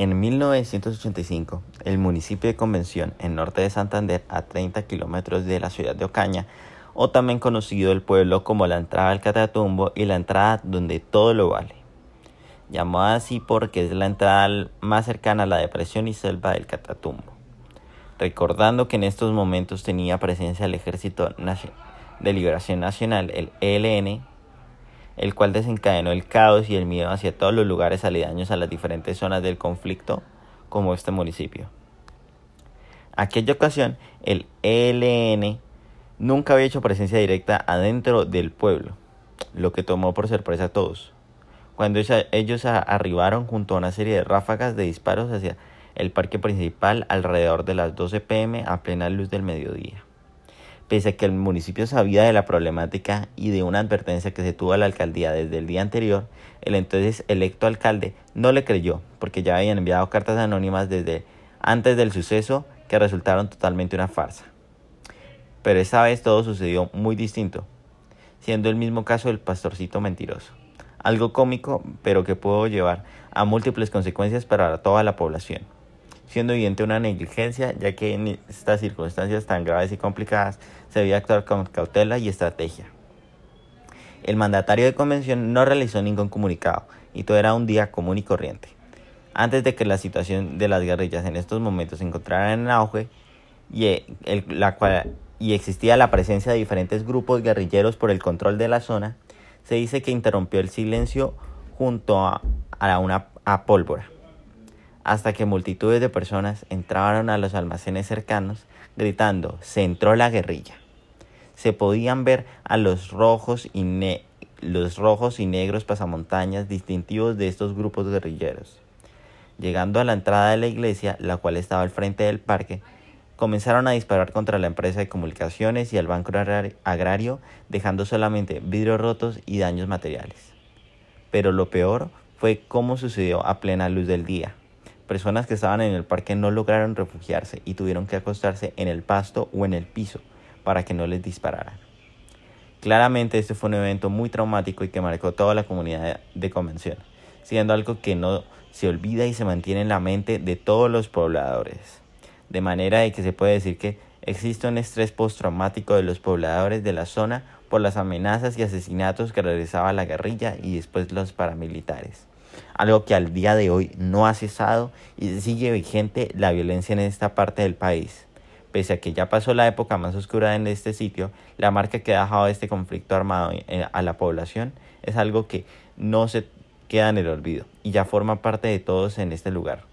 En 1985, el municipio de Convención, en norte de Santander, a 30 kilómetros de la ciudad de Ocaña, o también conocido el pueblo como la entrada al Catatumbo y la entrada donde todo lo vale. Llamada así porque es la entrada más cercana a la depresión y selva del Catatumbo. Recordando que en estos momentos tenía presencia el Ejército de Liberación Nacional, el ELN, el cual desencadenó el caos y el miedo hacia todos los lugares aledaños a las diferentes zonas del conflicto, como este municipio. Aquella ocasión, el ELN nunca había hecho presencia directa adentro del pueblo, lo que tomó por sorpresa a todos. Cuando ellos arribaron junto a una serie de ráfagas de disparos hacia el parque principal alrededor de las 12 pm a plena luz del mediodía. Pese a que el municipio sabía de la problemática y de una advertencia que se tuvo a la alcaldía desde el día anterior, el entonces electo alcalde no le creyó porque ya habían enviado cartas anónimas desde antes del suceso que resultaron totalmente una farsa. Pero esta vez todo sucedió muy distinto, siendo el mismo caso del pastorcito mentiroso. Algo cómico, pero que pudo llevar a múltiples consecuencias para toda la población siendo evidente una negligencia, ya que en estas circunstancias tan graves y complicadas se debía actuar con cautela y estrategia. El mandatario de convención no realizó ningún comunicado y todo era un día común y corriente. Antes de que la situación de las guerrillas en estos momentos se encontrara en auge y, la cual, y existía la presencia de diferentes grupos guerrilleros por el control de la zona, se dice que interrumpió el silencio junto a, a una a pólvora hasta que multitudes de personas entraron a los almacenes cercanos gritando se entró la guerrilla. Se podían ver a los rojos y, negros pasamontañas distintivos de estos grupos guerrilleros. Llegando a la entrada de la iglesia, la cual estaba al frente del parque, comenzaron a disparar contra la empresa de comunicaciones y el banco agrario, dejando solamente vidrios rotos y daños materiales. Pero lo peor fue cómo sucedió a plena luz del día. Personas que estaban en el parque no lograron refugiarse y tuvieron que acostarse en el pasto o en el piso para que no les dispararan. Claramente este fue un evento muy traumático y que marcó toda la comunidad de convención, siendo algo que no se olvida y se mantiene en la mente de todos los pobladores. De manera de que se puede decir que existe un estrés postraumático de los pobladores de la zona por las amenazas y asesinatos que realizaba la guerrilla y después los paramilitares algo que al día de hoy no ha cesado y sigue vigente la violencia en esta parte del país. Pese a que ya pasó la época más oscura en este sitio, la marca que ha dejado este conflicto armado a la población es algo que no se queda en el olvido y ya forma parte de todos en este lugar.